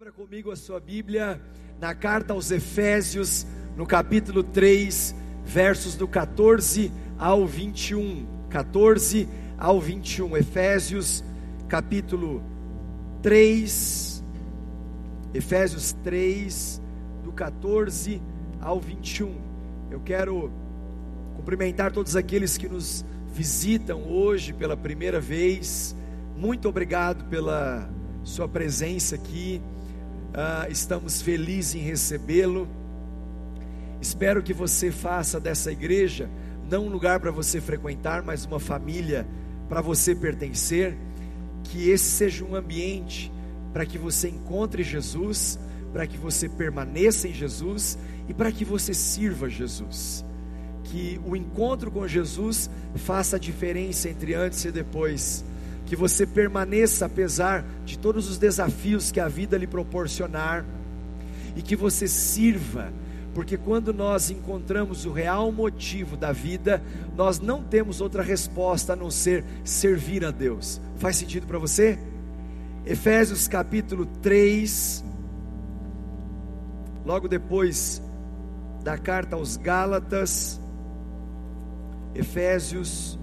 Abra comigo a sua Bíblia na carta aos Efésios, no capítulo 3, versos do 14 ao 21. 14 ao 21. Efésios, capítulo 3. Efésios 3, do 14 ao 21. Eu quero cumprimentar todos aqueles que nos visitam hoje pela primeira vez. Muito obrigado pela sua presença aqui. Ah, estamos felizes em recebê-lo. Espero que você faça dessa igreja não um lugar para você frequentar, mas uma família para você pertencer. Que esse seja um ambiente para que você encontre Jesus, para que você permaneça em Jesus e para que você sirva Jesus. Que o encontro com Jesus faça a diferença entre antes e depois que você permaneça apesar de todos os desafios que a vida lhe proporcionar, e que você sirva, porque quando nós encontramos o real motivo da vida, nós não temos outra resposta a não ser servir a Deus. Faz sentido para você? Efésios capítulo 3, logo depois da carta aos Gálatas, Efésios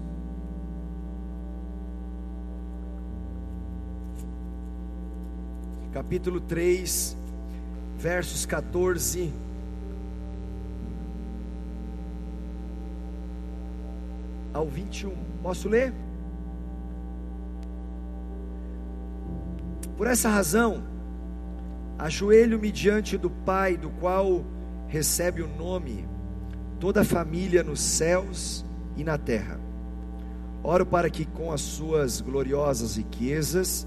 capítulo 3, versos 14 ao 21. Posso ler? Por essa razão, ajoelho-me diante do Pai, do qual recebe o nome toda a família nos céus e na terra. Oro para que com as suas gloriosas riquezas,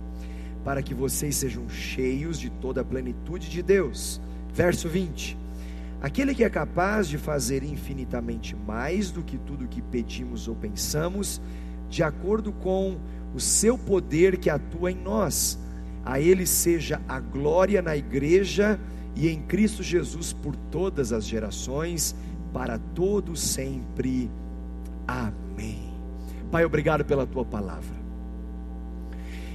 para que vocês sejam cheios de toda a plenitude de Deus. Verso 20: Aquele que é capaz de fazer infinitamente mais do que tudo que pedimos ou pensamos, de acordo com o seu poder que atua em nós. A Ele seja a glória na igreja e em Cristo Jesus por todas as gerações, para todos sempre. Amém. Pai, obrigado pela tua palavra.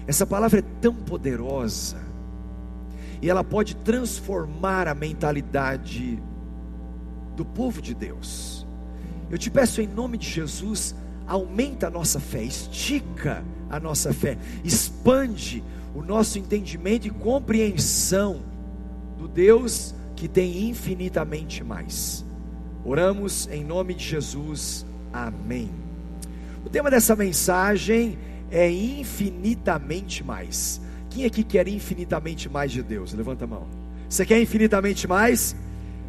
Essa palavra é tão poderosa e ela pode transformar a mentalidade do povo de Deus. Eu te peço em nome de Jesus, aumenta a nossa fé, estica a nossa fé, expande o nosso entendimento e compreensão do Deus que tem infinitamente mais. Oramos em nome de Jesus. Amém. O tema dessa mensagem é infinitamente mais. Quem aqui quer infinitamente mais de Deus? Levanta a mão. Você quer infinitamente mais?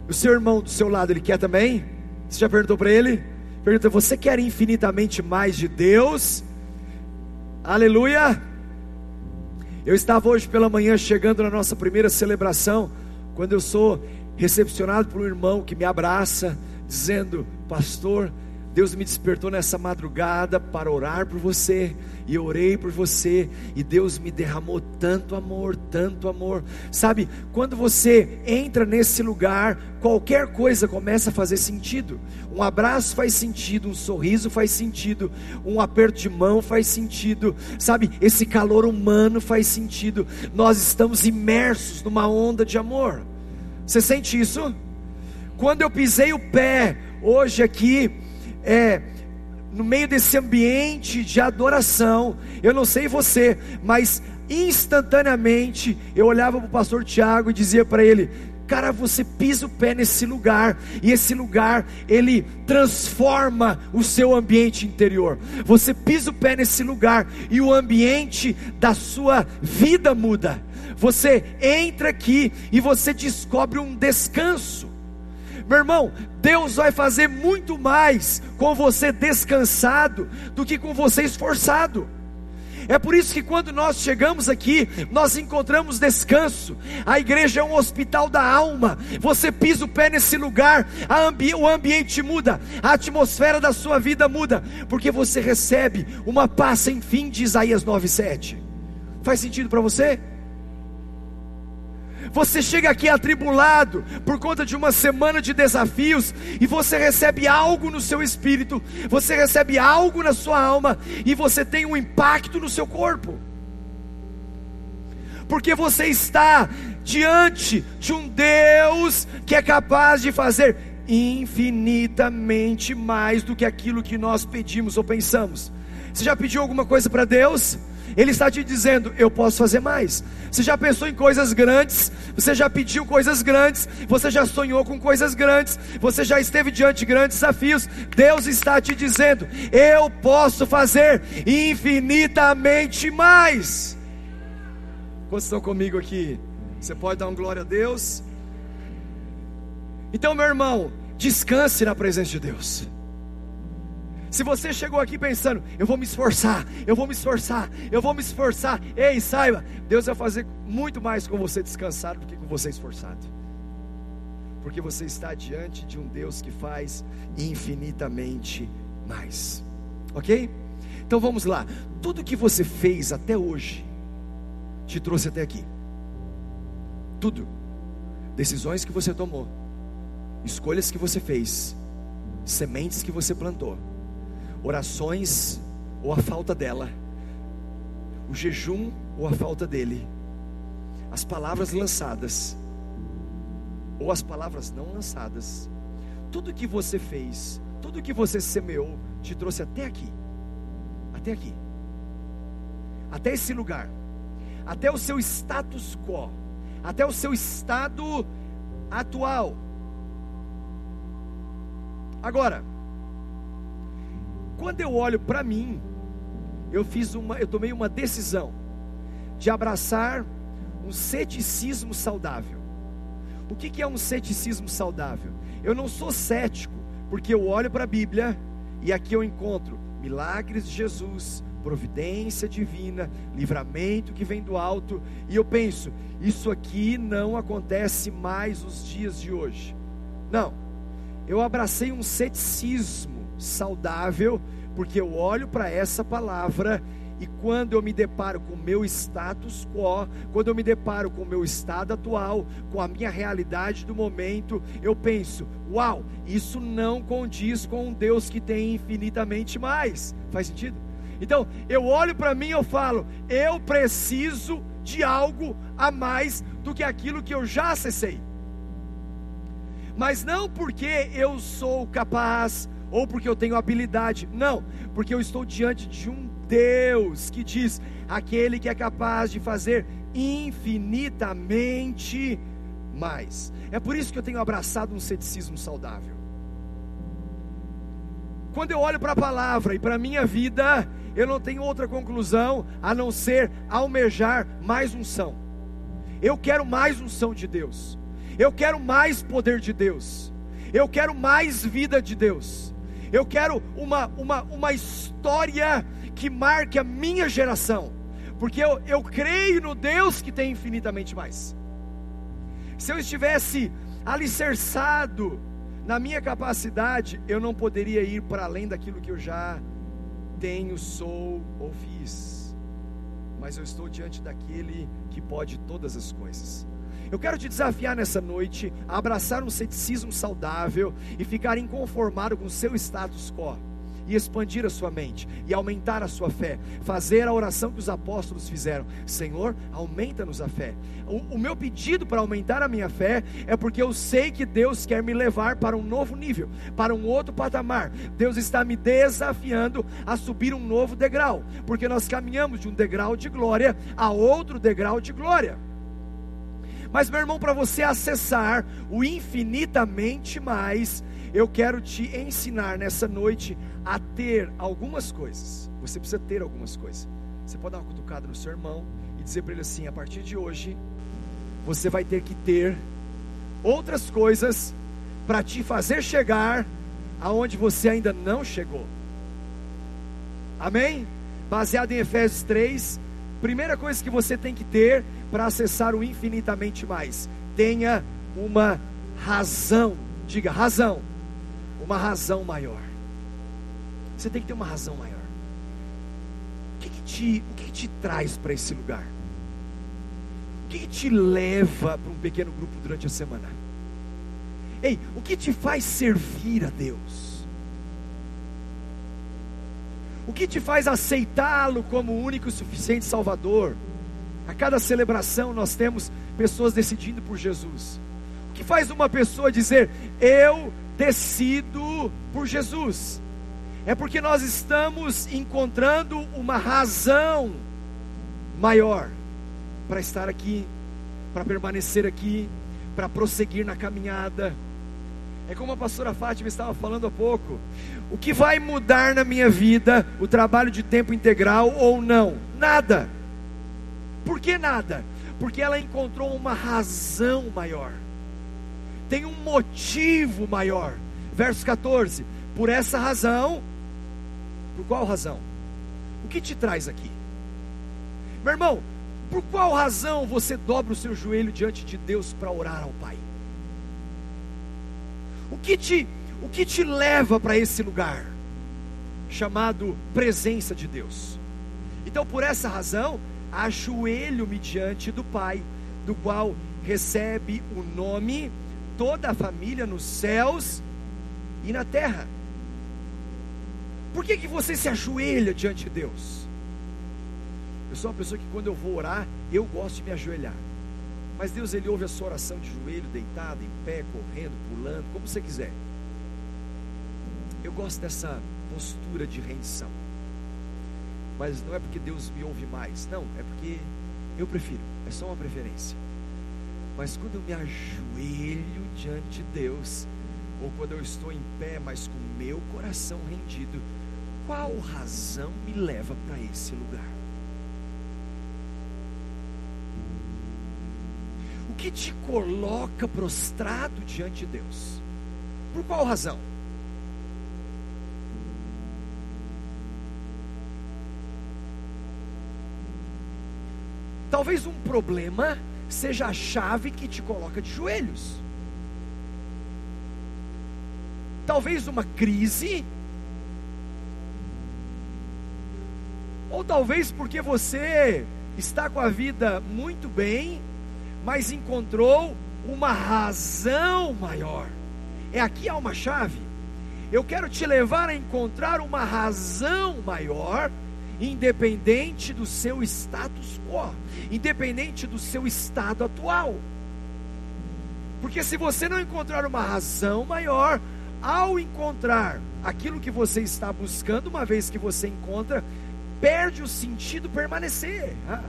O seu irmão do seu lado, ele quer também? Você já perguntou para ele? Pergunta, você quer infinitamente mais de Deus? Aleluia! Eu estava hoje pela manhã chegando na nossa primeira celebração, quando eu sou recepcionado por um irmão que me abraça, dizendo: Pastor, Deus me despertou nessa madrugada para orar por você, e eu orei por você, e Deus me derramou tanto amor, tanto amor. Sabe, quando você entra nesse lugar, qualquer coisa começa a fazer sentido. Um abraço faz sentido, um sorriso faz sentido, um aperto de mão faz sentido, sabe, esse calor humano faz sentido. Nós estamos imersos numa onda de amor. Você sente isso? Quando eu pisei o pé hoje aqui, é, no meio desse ambiente de adoração, eu não sei você, mas instantaneamente eu olhava para o pastor Tiago e dizia para ele: Cara, você pisa o pé nesse lugar, e esse lugar ele transforma o seu ambiente interior. Você pisa o pé nesse lugar e o ambiente da sua vida muda. Você entra aqui e você descobre um descanso. Meu irmão, Deus vai fazer muito mais com você descansado do que com você esforçado. É por isso que quando nós chegamos aqui, nós encontramos descanso. A igreja é um hospital da alma. Você pisa o pé nesse lugar, ambi o ambiente muda, a atmosfera da sua vida muda, porque você recebe uma paz sem fim de Isaías 9:7. Faz sentido para você? Você chega aqui atribulado por conta de uma semana de desafios e você recebe algo no seu espírito, você recebe algo na sua alma e você tem um impacto no seu corpo. Porque você está diante de um Deus que é capaz de fazer infinitamente mais do que aquilo que nós pedimos ou pensamos. Você já pediu alguma coisa para Deus? Ele está te dizendo: Eu posso fazer mais. Você já pensou em coisas grandes? Você já pediu coisas grandes? Você já sonhou com coisas grandes? Você já esteve diante de grandes desafios? Deus está te dizendo: Eu posso fazer infinitamente mais. Quantos estão comigo aqui? Você pode dar um glória a Deus? Então, meu irmão, descanse na presença de Deus. Se você chegou aqui pensando, eu vou me esforçar, eu vou me esforçar, eu vou me esforçar, ei, saiba, Deus vai fazer muito mais com você descansado do que com você esforçado. Porque você está diante de um Deus que faz infinitamente mais. Ok? Então vamos lá. Tudo que você fez até hoje te trouxe até aqui. Tudo. Decisões que você tomou, escolhas que você fez, sementes que você plantou orações ou a falta dela, o jejum ou a falta dele, as palavras lançadas ou as palavras não lançadas, tudo que você fez, tudo que você semeou, te trouxe até aqui, até aqui, até esse lugar, até o seu status quo, até o seu estado atual. Agora, quando eu olho para mim, eu fiz uma, eu tomei uma decisão de abraçar um ceticismo saudável. O que, que é um ceticismo saudável? Eu não sou cético, porque eu olho para a Bíblia e aqui eu encontro milagres de Jesus, providência divina, livramento que vem do alto, e eu penso, isso aqui não acontece mais nos dias de hoje. Não, eu abracei um ceticismo saudável, porque eu olho para essa palavra e quando eu me deparo com o meu status quo, quando eu me deparo com o meu estado atual, com a minha realidade do momento, eu penso: uau, isso não condiz com um Deus que tem infinitamente mais. Faz sentido? Então, eu olho para mim e eu falo: eu preciso de algo a mais do que aquilo que eu já acessei. Mas não porque eu sou capaz, ou porque eu tenho habilidade. Não, porque eu estou diante de um Deus que diz: aquele que é capaz de fazer infinitamente mais. É por isso que eu tenho abraçado um ceticismo saudável. Quando eu olho para a palavra e para a minha vida, eu não tenho outra conclusão a não ser almejar mais unção. Eu quero mais unção de Deus. Eu quero mais poder de Deus. Eu quero mais vida de Deus. Eu quero uma, uma, uma história que marque a minha geração, porque eu, eu creio no Deus que tem infinitamente mais. Se eu estivesse alicerçado na minha capacidade, eu não poderia ir para além daquilo que eu já tenho, sou ou fiz. Mas eu estou diante daquele que pode todas as coisas. Eu quero te desafiar nessa noite a abraçar um ceticismo saudável e ficar inconformado com o seu status quo e expandir a sua mente e aumentar a sua fé, fazer a oração que os apóstolos fizeram: Senhor, aumenta-nos a fé. O, o meu pedido para aumentar a minha fé é porque eu sei que Deus quer me levar para um novo nível, para um outro patamar. Deus está me desafiando a subir um novo degrau, porque nós caminhamos de um degrau de glória a outro degrau de glória. Mas, meu irmão, para você acessar o infinitamente mais, eu quero te ensinar nessa noite a ter algumas coisas. Você precisa ter algumas coisas. Você pode dar uma cutucada no seu irmão e dizer para ele assim: a partir de hoje, você vai ter que ter outras coisas para te fazer chegar aonde você ainda não chegou. Amém? baseado em Efésios 3. Primeira coisa que você tem que ter para acessar o infinitamente mais: tenha uma razão. Diga, razão. Uma razão maior. Você tem que ter uma razão maior. O que, que te, o que, que te traz para esse lugar? O que, que te leva para um pequeno grupo durante a semana? Ei, o que te faz servir a Deus? O que te faz aceitá-lo como o único e suficiente Salvador? A cada celebração nós temos pessoas decidindo por Jesus. O que faz uma pessoa dizer, eu decido por Jesus? É porque nós estamos encontrando uma razão maior para estar aqui, para permanecer aqui, para prosseguir na caminhada. É como a pastora Fátima estava falando há pouco. O que vai mudar na minha vida, o trabalho de tempo integral ou não? Nada. Por que nada? Porque ela encontrou uma razão maior. Tem um motivo maior. Verso 14. Por essa razão, por qual razão? O que te traz aqui? Meu irmão, por qual razão você dobra o seu joelho diante de Deus para orar ao Pai? O que te, o que te leva para esse lugar chamado presença de Deus? Então, por essa razão, ajoelho-me diante do Pai, do qual recebe o nome toda a família nos céus e na terra. Por que, que você se ajoelha diante de Deus? Eu sou uma pessoa que quando eu vou orar, eu gosto de me ajoelhar. Mas Deus ele ouve a sua oração de joelho, deitado, em pé, correndo, pulando, como você quiser. Eu gosto dessa postura de rendição. Mas não é porque Deus me ouve mais, não, é porque eu prefiro, é só uma preferência. Mas quando eu me ajoelho diante de Deus, ou quando eu estou em pé, mas com meu coração rendido, qual razão me leva para esse lugar? que te coloca prostrado diante de Deus? Por qual razão? Talvez um problema seja a chave que te coloca de joelhos. Talvez uma crise. Ou talvez porque você está com a vida muito bem, mas encontrou uma razão maior. É aqui há uma chave. Eu quero te levar a encontrar uma razão maior, independente do seu status quo, independente do seu estado atual. Porque se você não encontrar uma razão maior, ao encontrar aquilo que você está buscando, uma vez que você encontra, perde o sentido permanecer. Ah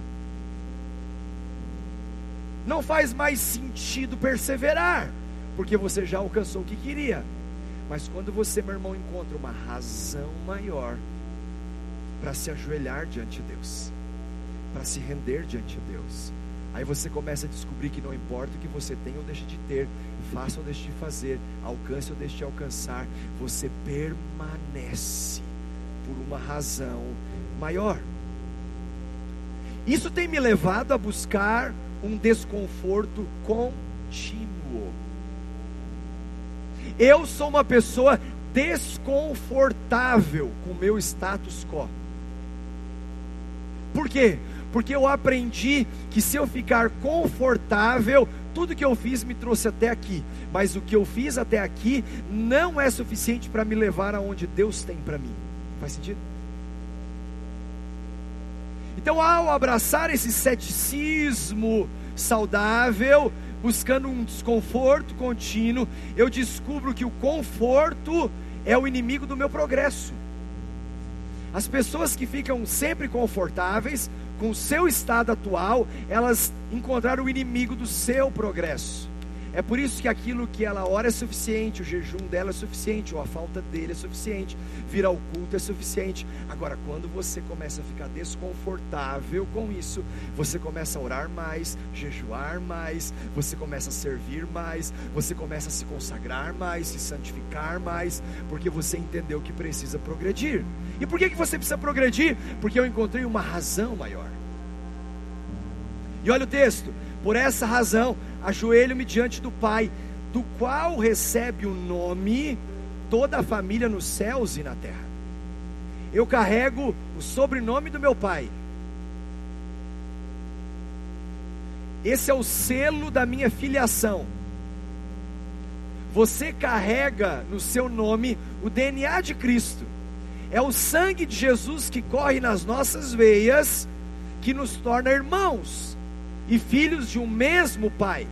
não faz mais sentido perseverar, porque você já alcançou o que queria. Mas quando você, meu irmão, encontra uma razão maior para se ajoelhar diante de Deus, para se render diante de Deus, aí você começa a descobrir que não importa o que você tem ou deixe de ter, faça ou deixe de fazer, alcance ou deixe de alcançar, você permanece por uma razão maior. Isso tem me levado a buscar um desconforto contínuo. Eu sou uma pessoa desconfortável com o meu status quo. Por quê? Porque eu aprendi que se eu ficar confortável, tudo que eu fiz me trouxe até aqui, mas o que eu fiz até aqui não é suficiente para me levar aonde Deus tem para mim. Faz sentido? Então, ao abraçar esse ceticismo saudável, buscando um desconforto contínuo, eu descubro que o conforto é o inimigo do meu progresso. As pessoas que ficam sempre confortáveis com o seu estado atual, elas encontraram o inimigo do seu progresso. É por isso que aquilo que ela ora é suficiente, o jejum dela é suficiente, ou a falta dele é suficiente, vir ao culto é suficiente. Agora, quando você começa a ficar desconfortável com isso, você começa a orar mais, jejuar mais, você começa a servir mais, você começa a se consagrar mais, se santificar mais, porque você entendeu que precisa progredir. E por que, que você precisa progredir? Porque eu encontrei uma razão maior. E olha o texto: por essa razão, ajoelho-me diante do Pai, do qual recebe o nome toda a família nos céus e na terra. Eu carrego o sobrenome do meu Pai. Esse é o selo da minha filiação. Você carrega no seu nome o DNA de Cristo. É o sangue de Jesus que corre nas nossas veias que nos torna irmãos e filhos de um mesmo Pai.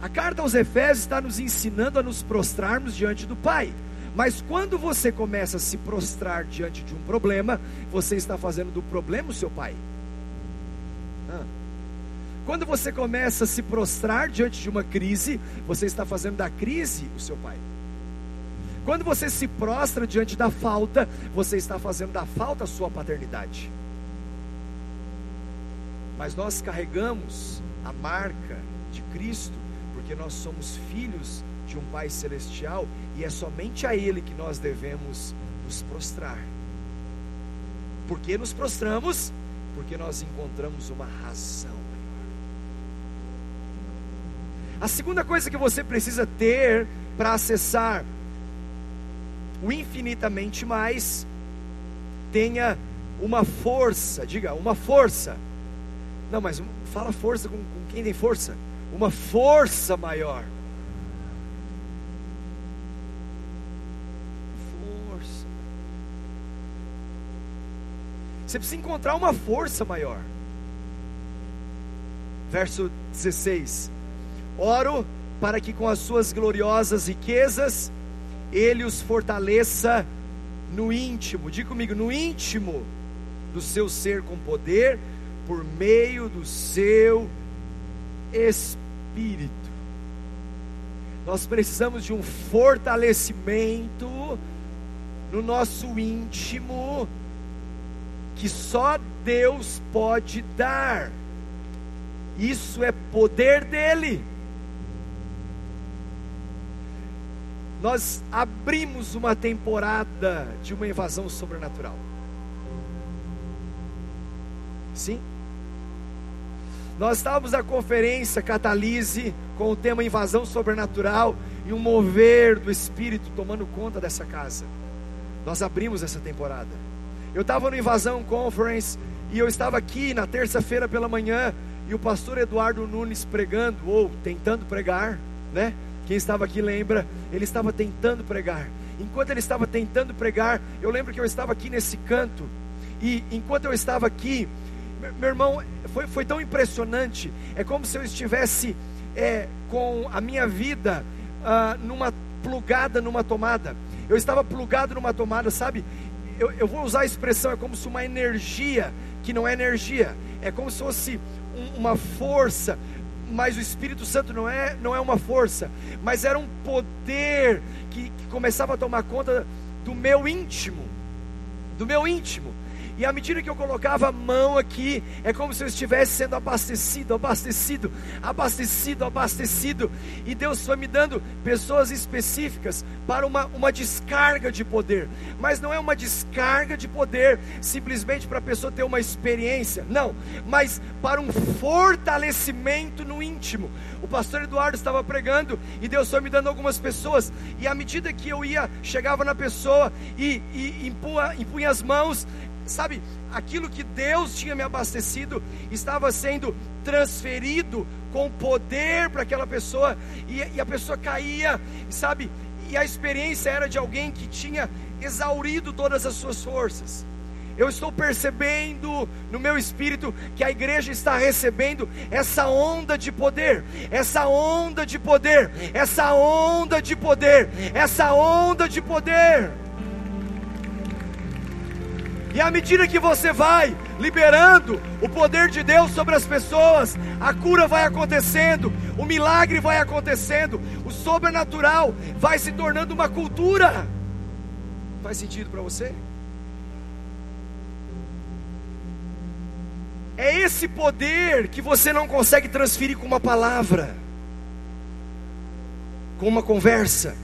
A carta aos Efésios está nos ensinando a nos prostrarmos diante do Pai. Mas quando você começa a se prostrar diante de um problema, você está fazendo do problema o seu pai. Quando você começa a se prostrar diante de uma crise, você está fazendo da crise o seu pai. Quando você se prostra diante da falta, você está fazendo da falta a sua paternidade mas nós carregamos a marca de Cristo, porque nós somos filhos de um Pai Celestial e é somente a Ele que nós devemos nos prostrar. Por que nos prostramos? Porque nós encontramos uma razão maior. A segunda coisa que você precisa ter para acessar o infinitamente mais, tenha uma força, diga, uma força não, mas fala força com, com quem tem força. Uma força maior. Força. Você precisa encontrar uma força maior. Verso 16: Oro para que com as suas gloriosas riquezas ele os fortaleça no íntimo, diga comigo, no íntimo do seu ser com poder por meio do seu Espírito. Nós precisamos de um fortalecimento no nosso íntimo que só Deus pode dar. Isso é poder dele. Nós abrimos uma temporada de uma invasão sobrenatural. Sim? Nós estávamos na conferência Catalise com o tema invasão sobrenatural e um mover do Espírito tomando conta dessa casa. Nós abrimos essa temporada. Eu estava no Invasão Conference e eu estava aqui na terça-feira pela manhã e o pastor Eduardo Nunes pregando, ou tentando pregar, né? Quem estava aqui lembra, ele estava tentando pregar. Enquanto ele estava tentando pregar, eu lembro que eu estava aqui nesse canto, e enquanto eu estava aqui, meu irmão, foi, foi tão impressionante. É como se eu estivesse é, com a minha vida ah, numa plugada numa tomada. Eu estava plugado numa tomada, sabe? Eu, eu, vou usar a expressão, é como se uma energia, que não é energia, é como se fosse um, uma força, mas o Espírito Santo não é, não é uma força, mas era um poder que, que começava a tomar conta do meu íntimo, do meu íntimo. E à medida que eu colocava a mão aqui, é como se eu estivesse sendo abastecido, abastecido, abastecido, abastecido. E Deus foi me dando pessoas específicas para uma, uma descarga de poder. Mas não é uma descarga de poder simplesmente para a pessoa ter uma experiência, não, mas para um fortalecimento no íntimo. O pastor Eduardo estava pregando e Deus foi me dando algumas pessoas. E à medida que eu ia, chegava na pessoa e, e impunha, impunha as mãos, sabe, aquilo que Deus tinha me abastecido estava sendo transferido com poder para aquela pessoa, e, e, a pessoa caía, sabe, e a experiência era de alguém que tinha exaurido todas as suas forças. Eu estou percebendo no meu espírito que a igreja está recebendo essa onda de poder, essa onda de poder, essa onda de poder, essa onda de poder. E à medida que você vai liberando o poder de Deus sobre as pessoas, a cura vai acontecendo, o milagre vai acontecendo, o sobrenatural vai se tornando uma cultura. Faz sentido para você? É esse poder que você não consegue transferir com uma palavra, com uma conversa.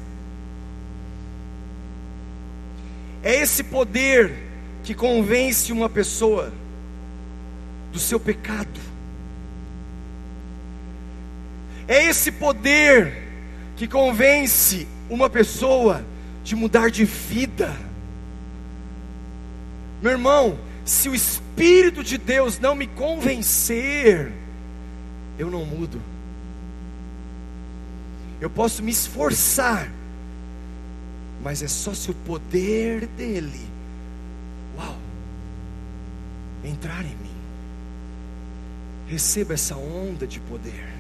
É esse poder que convence uma pessoa do seu pecado. É esse poder que convence uma pessoa de mudar de vida. Meu irmão, se o Espírito de Deus não me convencer, eu não mudo. Eu posso me esforçar, mas é só se o poder dele, entrar em mim. Receba essa onda de poder.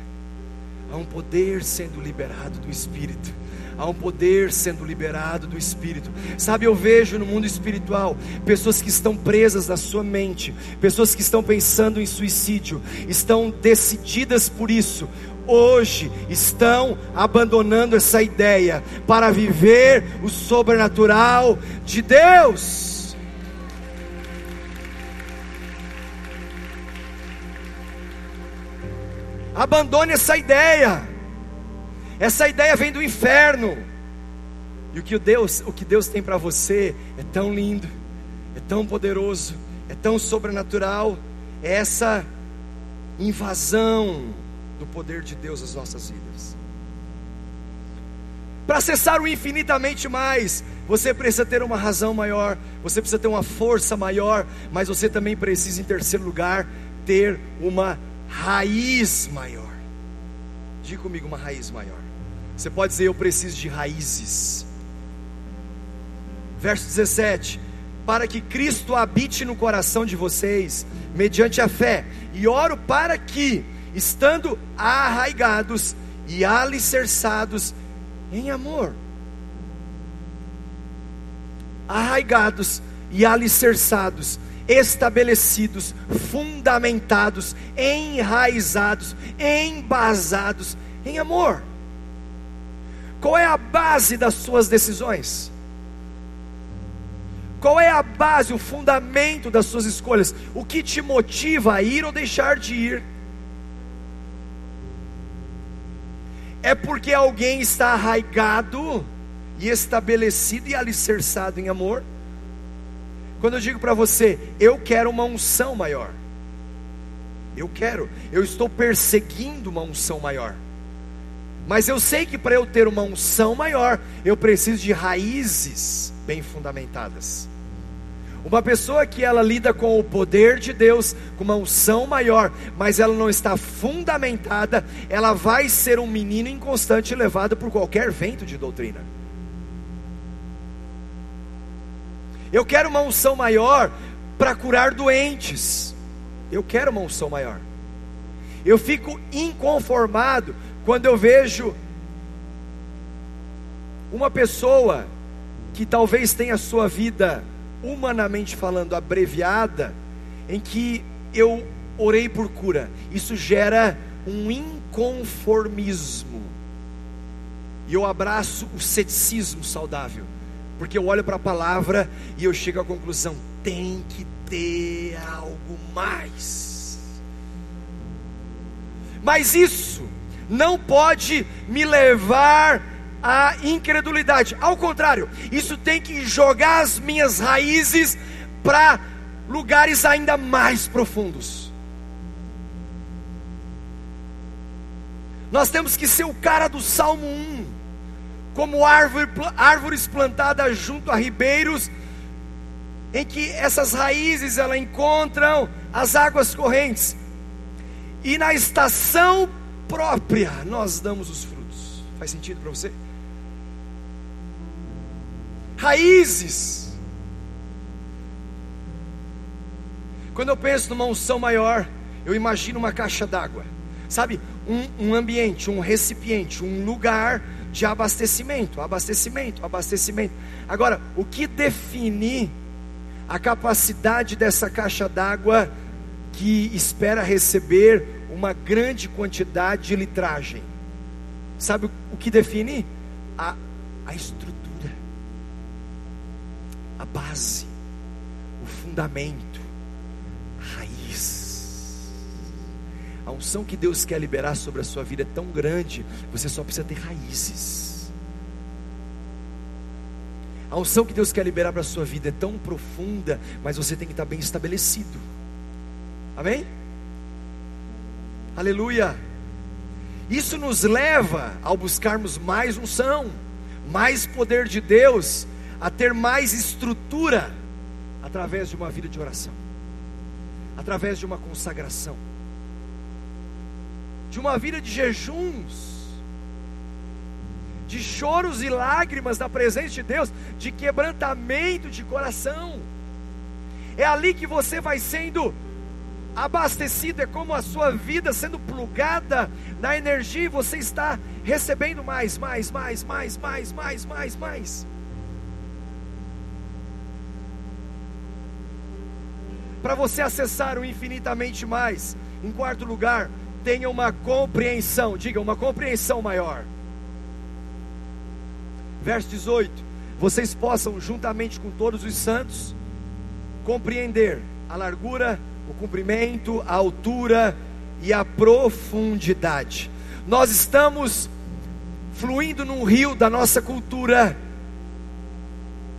Há um poder sendo liberado do Espírito há um poder sendo liberado do Espírito. Sabe, eu vejo no mundo espiritual pessoas que estão presas na sua mente, pessoas que estão pensando em suicídio, estão decididas por isso. Hoje estão abandonando essa ideia para viver o sobrenatural de Deus. Abandone essa ideia. Essa ideia vem do inferno. E o que Deus, o que Deus tem para você é tão lindo, é tão poderoso, é tão sobrenatural. É essa invasão do poder de Deus às nossas vidas. Para acessar o infinitamente mais, você precisa ter uma razão maior, você precisa ter uma força maior, mas você também precisa, em terceiro lugar, ter uma raiz maior. Diga comigo uma raiz maior. Você pode dizer: Eu preciso de raízes. Verso 17: Para que Cristo habite no coração de vocês, mediante a fé, e oro para que, estando arraigados e alicerçados em amor, arraigados e alicerçados, estabelecidos, fundamentados, enraizados, embasados em amor. Qual é a base das suas decisões? Qual é a base, o fundamento das suas escolhas? O que te motiva a ir ou deixar de ir? É porque alguém está arraigado e estabelecido e alicerçado em amor? Quando eu digo para você, eu quero uma unção maior, eu quero, eu estou perseguindo uma unção maior. Mas eu sei que para eu ter uma unção maior, eu preciso de raízes bem fundamentadas. Uma pessoa que ela lida com o poder de Deus, com uma unção maior, mas ela não está fundamentada, ela vai ser um menino inconstante levado por qualquer vento de doutrina. Eu quero uma unção maior para curar doentes. Eu quero uma unção maior. Eu fico inconformado quando eu vejo uma pessoa que talvez tenha sua vida, humanamente falando, abreviada, em que eu orei por cura, isso gera um inconformismo, e eu abraço o ceticismo saudável, porque eu olho para a palavra e eu chego à conclusão: tem que ter algo mais. Mas isso não pode me levar à incredulidade. Ao contrário, isso tem que jogar as minhas raízes para lugares ainda mais profundos. Nós temos que ser o cara do Salmo 1, como árvore, árvores plantadas junto a ribeiros, em que essas raízes ela encontram as águas correntes. E na estação própria nós damos os frutos. Faz sentido para você? Raízes. Quando eu penso numa unção maior, eu imagino uma caixa d'água, sabe? Um, um, ambiente, um recipiente, um lugar de abastecimento, abastecimento, abastecimento. Agora, o que define a capacidade dessa caixa d'água que espera receber uma grande quantidade de litragem. Sabe o que define? A, a estrutura, a base, o fundamento, A unção que Deus quer liberar sobre a sua vida é tão grande, você só precisa ter raízes. A unção que Deus quer liberar para a sua vida é tão profunda, mas você tem que estar bem estabelecido. Amém? Aleluia. Isso nos leva, ao buscarmos mais unção, mais poder de Deus, a ter mais estrutura, através de uma vida de oração, através de uma consagração, de uma vida de jejuns, de choros e lágrimas na presença de Deus, de quebrantamento de coração. É ali que você vai sendo abastecido, é como a sua vida sendo plugada na energia, você está recebendo mais, mais, mais, mais, mais, mais, mais, mais. Para você acessar o infinitamente mais, em quarto lugar, tenha uma compreensão, diga, uma compreensão maior. Verso 18: Vocês possam, juntamente com todos os santos, compreender a largura, o comprimento, a altura e a profundidade. Nós estamos fluindo num rio da nossa cultura,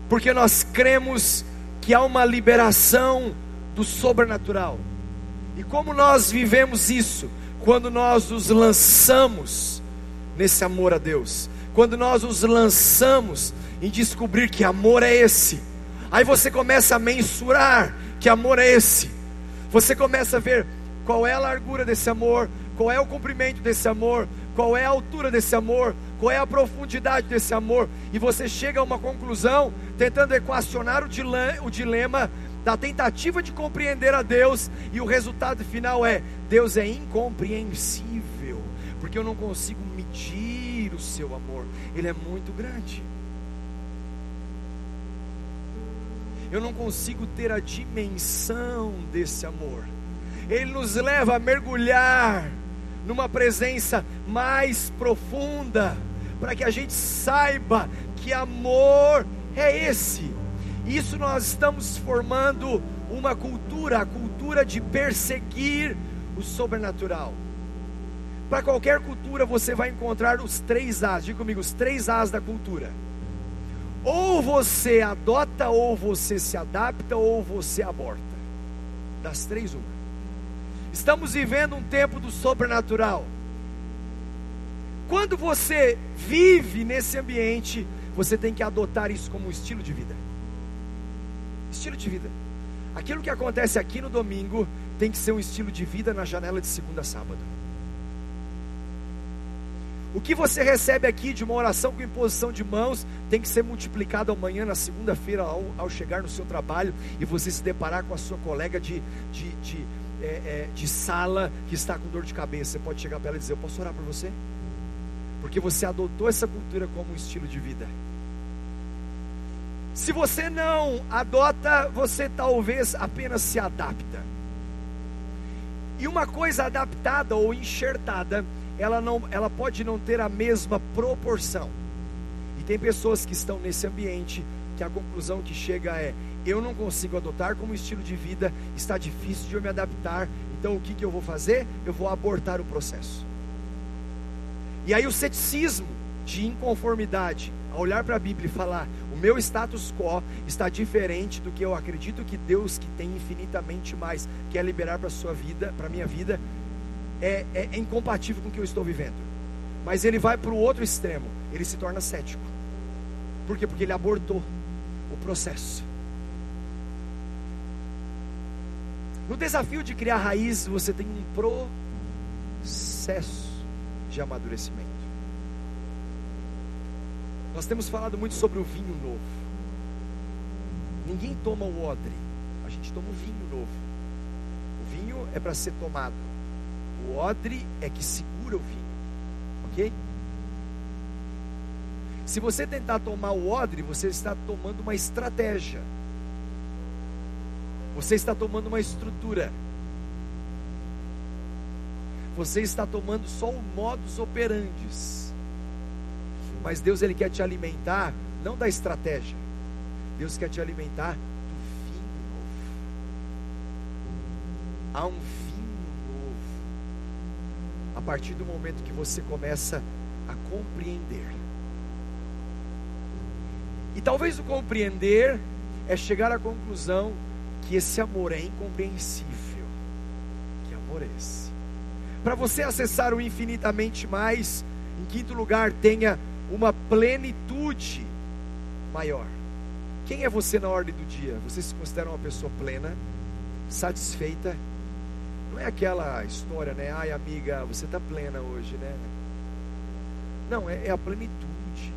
porque nós cremos que há uma liberação do sobrenatural. E como nós vivemos isso? Quando nós nos lançamos nesse amor a Deus, quando nós nos lançamos em descobrir que amor é esse, aí você começa a mensurar que amor é esse, você começa a ver qual é a largura desse amor, qual é o comprimento desse amor, qual é a altura desse amor, qual é a profundidade desse amor, e você chega a uma conclusão, tentando equacionar o dilema, o dilema da tentativa de compreender a Deus, e o resultado final é: Deus é incompreensível, porque eu não consigo medir o seu amor, ele é muito grande. eu não consigo ter a dimensão desse amor. Ele nos leva a mergulhar numa presença mais profunda, para que a gente saiba que amor é esse. Isso nós estamos formando uma cultura, a cultura de perseguir o sobrenatural. Para qualquer cultura você vai encontrar os três As, diga comigo, os três As da cultura ou você adota, ou você se adapta, ou você aborta. Das três, uma. Estamos vivendo um tempo do sobrenatural. Quando você vive nesse ambiente, você tem que adotar isso como um estilo de vida. Estilo de vida. Aquilo que acontece aqui no domingo tem que ser um estilo de vida na janela de segunda a sábado. O que você recebe aqui de uma oração com imposição de mãos tem que ser multiplicado amanhã, na segunda-feira, ao, ao, chegar no seu trabalho e você se deparar com a sua colega de, de, de, é, é, de sala que está com dor de cabeça. Você pode chegar para ela e dizer: Eu posso orar por você? Porque você adotou essa cultura como um estilo de vida. Se você não adota, você talvez apenas se adapta. E uma coisa adaptada ou enxertada ela, não, ela pode não ter a mesma proporção. E tem pessoas que estão nesse ambiente que a conclusão que chega é: eu não consigo adotar como estilo de vida, está difícil de eu me adaptar, então o que, que eu vou fazer? Eu vou abortar o processo. E aí o ceticismo de inconformidade, a olhar para a Bíblia e falar: o meu status quo está diferente do que eu acredito que Deus, que tem infinitamente mais, quer liberar para a sua vida, para a minha vida, é, é, é incompatível com o que eu estou vivendo. Mas ele vai para o outro extremo, ele se torna cético. Por quê? Porque ele abortou o processo. No desafio de criar raízes, você tem um processo de amadurecimento. Nós temos falado muito sobre o vinho novo. Ninguém toma o odre, a gente toma o vinho novo. O vinho é para ser tomado. O odre é que segura o vinho, ok? Se você tentar tomar o odre, você está tomando uma estratégia. Você está tomando uma estrutura. Você está tomando só o modus operandi. Mas Deus ele quer te alimentar não da estratégia. Deus quer te alimentar do vinho novo. Há um vinho novo. A partir do momento que você começa a compreender. E talvez o compreender é chegar à conclusão que esse amor é incompreensível. Que amor é esse? Para você acessar o infinitamente mais, em quinto lugar, tenha uma plenitude maior. Quem é você na ordem do dia? Você se considera uma pessoa plena, satisfeita? Não é aquela história, né? Ai, amiga, você está plena hoje, né? Não, é, é a plenitude.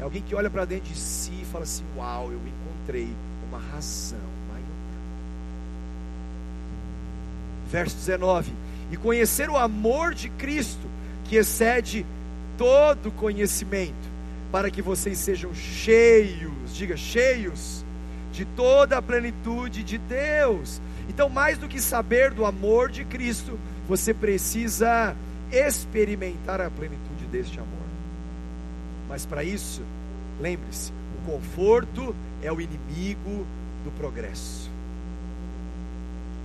É alguém que olha para dentro de si e fala assim: Uau, eu encontrei uma razão maior. Verso 19: E conhecer o amor de Cristo, que excede todo conhecimento, para que vocês sejam cheios, diga cheios, de toda a plenitude de Deus. Então, mais do que saber do amor de Cristo, você precisa experimentar a plenitude deste amor. Mas para isso, lembre-se: o conforto é o inimigo do progresso.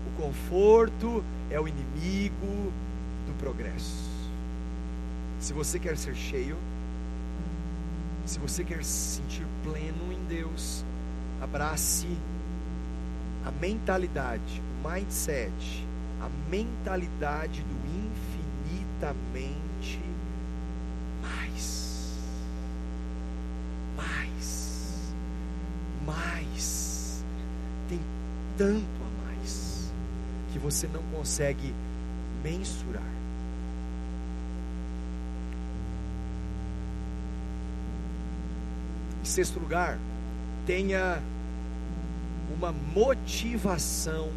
O conforto é o inimigo do progresso. Se você quer ser cheio, se você quer se sentir pleno em Deus, abrace a mentalidade, o mindset, a mentalidade do infinitamente mais. Mais. Mais. Tem tanto a mais que você não consegue mensurar. Em sexto lugar, tenha uma motivação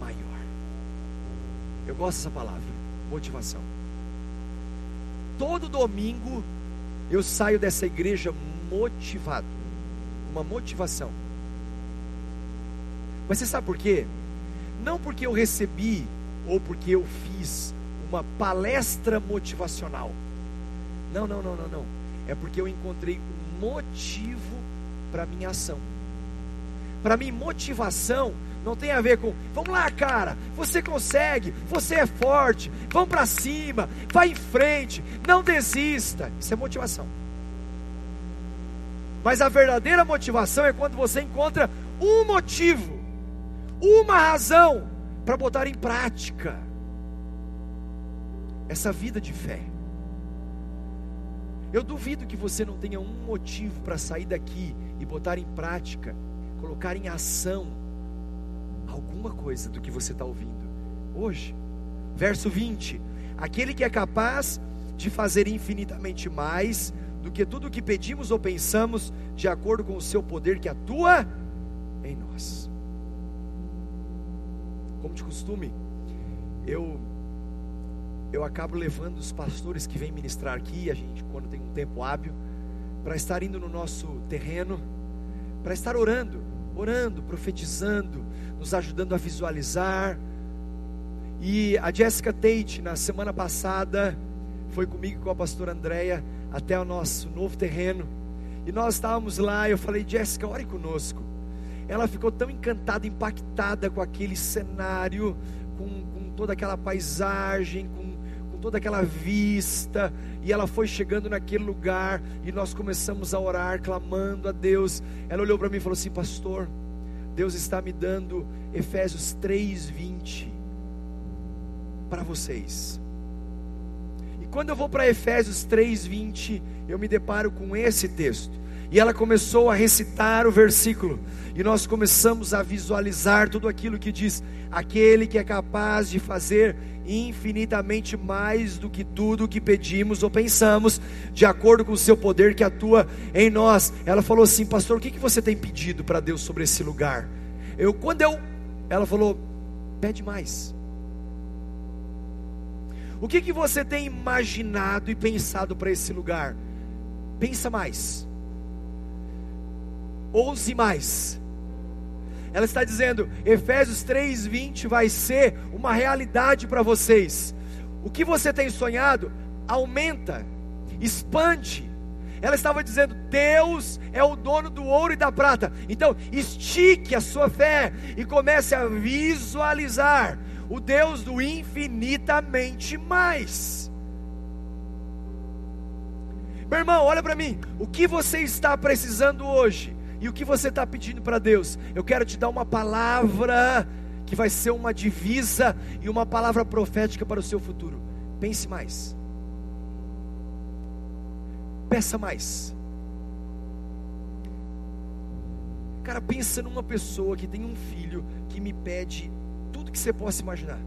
maior. Eu gosto dessa palavra, motivação. Todo domingo eu saio dessa igreja motivado, uma motivação. Mas você sabe por quê? Não porque eu recebi ou porque eu fiz uma palestra motivacional. Não, não, não, não, não é porque eu encontrei um motivo para minha ação. Para mim, motivação não tem a ver com, vamos lá, cara, você consegue, você é forte, vamos para cima, vai em frente, não desista. Isso é motivação. Mas a verdadeira motivação é quando você encontra um motivo, uma razão para botar em prática essa vida de fé. Eu duvido que você não tenha um motivo para sair daqui e botar em prática, colocar em ação alguma coisa do que você está ouvindo hoje. Verso 20: Aquele que é capaz de fazer infinitamente mais do que tudo o que pedimos ou pensamos, de acordo com o seu poder que atua em nós. Como de costume, eu eu acabo levando os pastores que vêm ministrar aqui, a gente, quando tem um tempo hábil, para estar indo no nosso terreno, para estar orando, orando, profetizando, nos ajudando a visualizar. E a Jessica Tate, na semana passada, foi comigo com a pastora Andréia até o nosso novo terreno. E nós estávamos lá, eu falei, Jéssica, ore conosco. Ela ficou tão encantada, impactada com aquele cenário, com, com toda aquela paisagem, com toda aquela vista, e ela foi chegando naquele lugar, e nós começamos a orar, clamando a Deus. Ela olhou para mim e falou assim: Pastor, Deus está me dando Efésios 3:20 para vocês. E quando eu vou para Efésios 3:20, eu me deparo com esse texto. E ela começou a recitar o versículo, e nós começamos a visualizar tudo aquilo que diz: aquele que é capaz de fazer infinitamente mais do que tudo que pedimos ou pensamos, de acordo com o seu poder que atua em nós. Ela falou assim, pastor, o que, você tem pedido para Deus sobre esse lugar? Eu, quando eu, ela falou, pede mais. O que, que você tem imaginado e pensado para esse lugar? Pensa mais. Ouse mais. ela está dizendo: Efésios 3:20 vai ser uma realidade para vocês. O que você tem sonhado aumenta, expande. Ela estava dizendo: Deus é o dono do ouro e da prata. Então, estique a sua fé e comece a visualizar o Deus do infinitamente mais. Meu irmão, olha para mim. O que você está precisando hoje? E o que você está pedindo para Deus? Eu quero te dar uma palavra que vai ser uma divisa e uma palavra profética para o seu futuro. Pense mais. Peça mais. Cara, pensa numa pessoa que tem um filho que me pede tudo que você possa imaginar.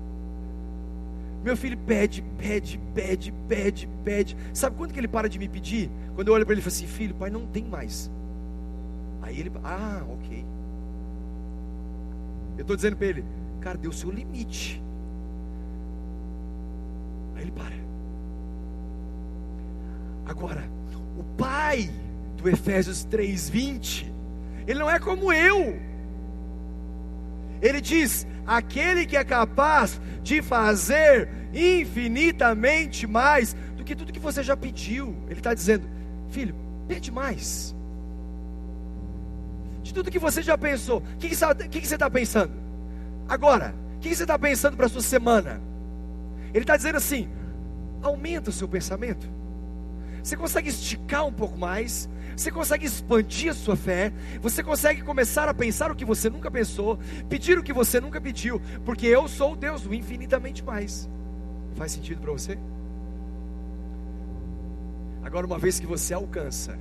Meu filho pede, pede, pede, pede, pede. Sabe quando que ele para de me pedir? Quando eu olho para ele e falo assim: Filho, pai, não tem mais. Ele, ah, ok. Eu estou dizendo para ele: Cara, deu o seu limite. Aí ele para. Agora, o pai do Efésios 3:20, ele não é como eu. Ele diz: aquele que é capaz de fazer infinitamente mais do que tudo que você já pediu. Ele está dizendo, filho, pede mais. De tudo que você já pensou, o que, que, que, você está pensando? Agora, o que, que você está pensando para a sua semana? Ele está dizendo assim: aumenta o seu pensamento. Você consegue esticar um pouco mais, você consegue expandir a sua fé, você consegue começar a pensar o que você nunca pensou, pedir o que você nunca pediu, porque eu sou o Deus do infinitamente mais. Faz sentido para você? Agora, uma vez que você alcança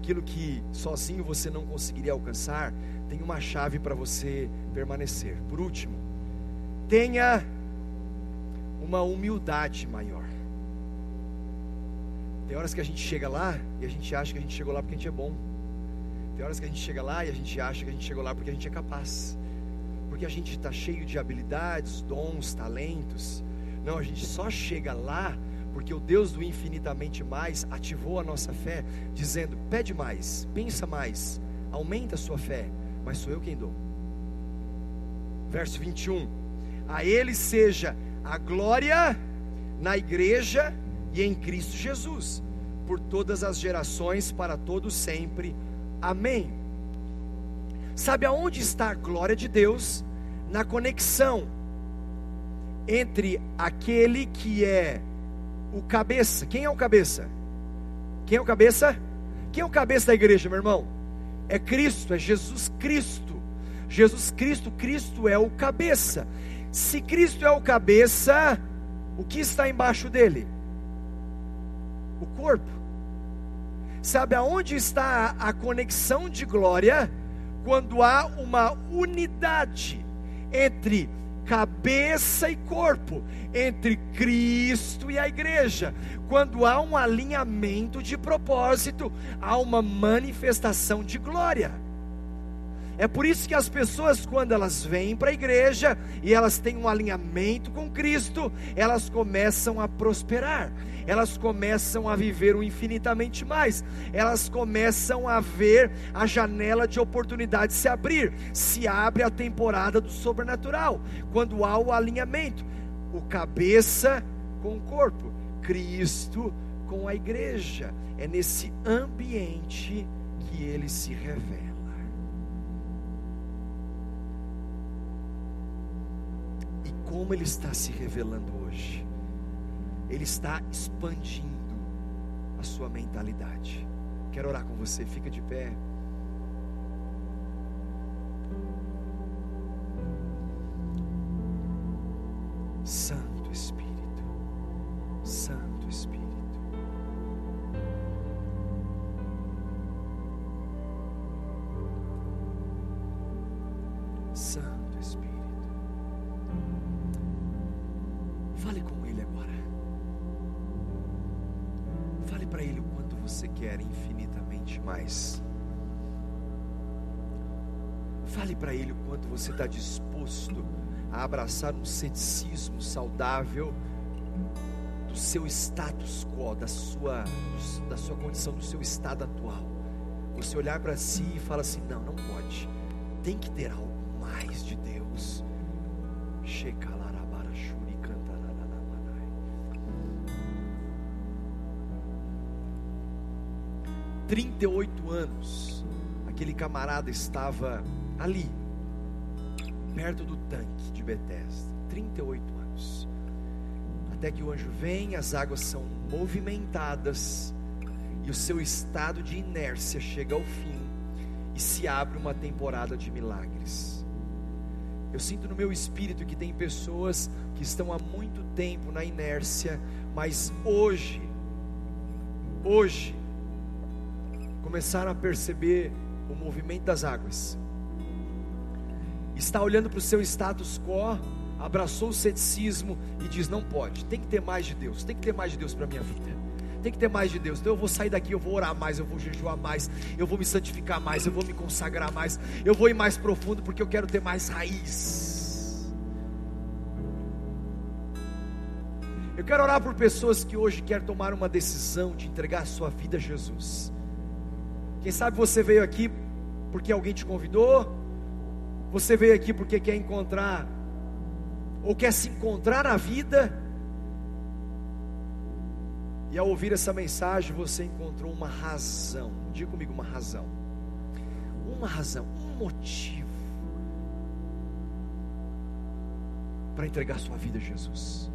aquilo que sozinho você não conseguiria alcançar, tem uma chave para você permanecer. Por último, tenha uma humildade maior. Tem horas que a gente chega lá e a gente acha que a gente chegou lá porque a gente é bom. Tem horas que a gente chega lá e a gente acha que a gente chegou lá porque a gente é capaz. Porque a gente está cheio de habilidades, dons, talentos. Não, a gente só chega lá porque o Deus do infinitamente mais ativou a nossa fé, dizendo: pede mais, pensa mais, aumenta a sua fé, mas sou eu quem dou. Verso 21: A Ele seja a glória na igreja e em Cristo Jesus, por todas as gerações, para todos sempre. Amém. Sabe aonde está a glória de Deus? Na conexão entre aquele que é o cabeça. Quem é o cabeça? Quem é o cabeça? Quem é o cabeça da igreja, meu irmão? É Cristo, é Jesus Cristo. Jesus Cristo, Cristo é o cabeça. Se Cristo é o cabeça, o que está embaixo dele? O corpo. Sabe aonde está a conexão de glória? Quando há uma unidade entre cabeça e corpo, entre Cristo e a igreja. Quando há um alinhamento de propósito, há uma manifestação de glória. É por isso que as pessoas, quando elas vêm para a igreja e elas têm um alinhamento com Cristo, elas começam a prosperar, elas começam a viver o infinitamente mais, elas começam a ver a janela de oportunidade se abrir, se abre a temporada do sobrenatural, quando há o alinhamento, o cabeça com o corpo, Cristo com a igreja, é nesse ambiente que ele se revela. como Ele está se revelando hoje. Ele está expandindo a sua mentalidade. Quero orar com você, fica de pé. Santo Espírito, Santo Espírito. Santo. Fale com Ele agora. Fale para Ele o quanto você quer infinitamente mais. Fale para Ele o quanto você está disposto a abraçar um ceticismo saudável do seu status quo, da sua, da sua condição, do seu estado atual. Você olhar para si e fala assim: não, não pode. tem que ter algo mais de Deus. 38 anos, aquele camarada estava ali, perto do tanque de Betesda. 38 anos. Até que o anjo vem, as águas são movimentadas e o seu estado de inércia chega ao fim e se abre uma temporada de milagres. Eu sinto no meu espírito que tem pessoas que estão há muito tempo na inércia, mas hoje, hoje, começaram a perceber o movimento das águas. Está olhando para o seu status quo, abraçou o ceticismo e diz: não pode, tem que ter mais de Deus, tem que ter mais de Deus para a minha vida. Tem que ter mais de Deus. Então eu vou sair daqui, eu vou orar mais, eu vou jejuar mais, eu vou me santificar mais, eu vou me consagrar mais, eu vou ir mais profundo porque eu quero ter mais raiz. Eu quero orar por pessoas que hoje querem tomar uma decisão de entregar a sua vida a Jesus. Quem sabe você veio aqui porque alguém te convidou, você veio aqui porque quer encontrar, ou quer se encontrar na vida, e ao ouvir essa mensagem você encontrou uma razão, diga comigo uma razão, uma razão, um motivo, para entregar sua vida a Jesus.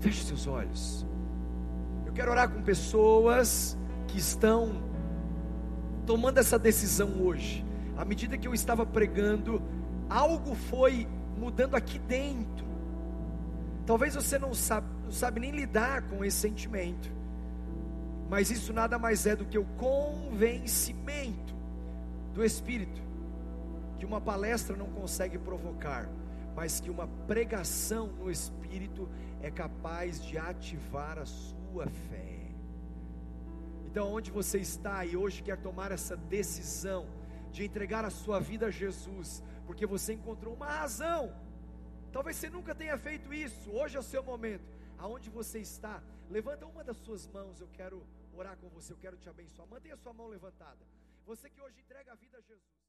Feche seus olhos. Eu quero orar com pessoas que estão tomando essa decisão hoje. À medida que eu estava pregando, algo foi mudando aqui dentro. Talvez você não sabe, não sabe nem lidar com esse sentimento, mas isso nada mais é do que o convencimento do Espírito, que uma palestra não consegue provocar, mas que uma pregação no Espírito é capaz de ativar a sua fé. Então, onde você está e hoje quer tomar essa decisão de entregar a sua vida a Jesus, porque você encontrou uma razão. Talvez você nunca tenha feito isso. Hoje é o seu momento. Aonde você está, levanta uma das suas mãos. Eu quero orar com você, eu quero te abençoar. Mantenha a sua mão levantada. Você que hoje entrega a vida a Jesus.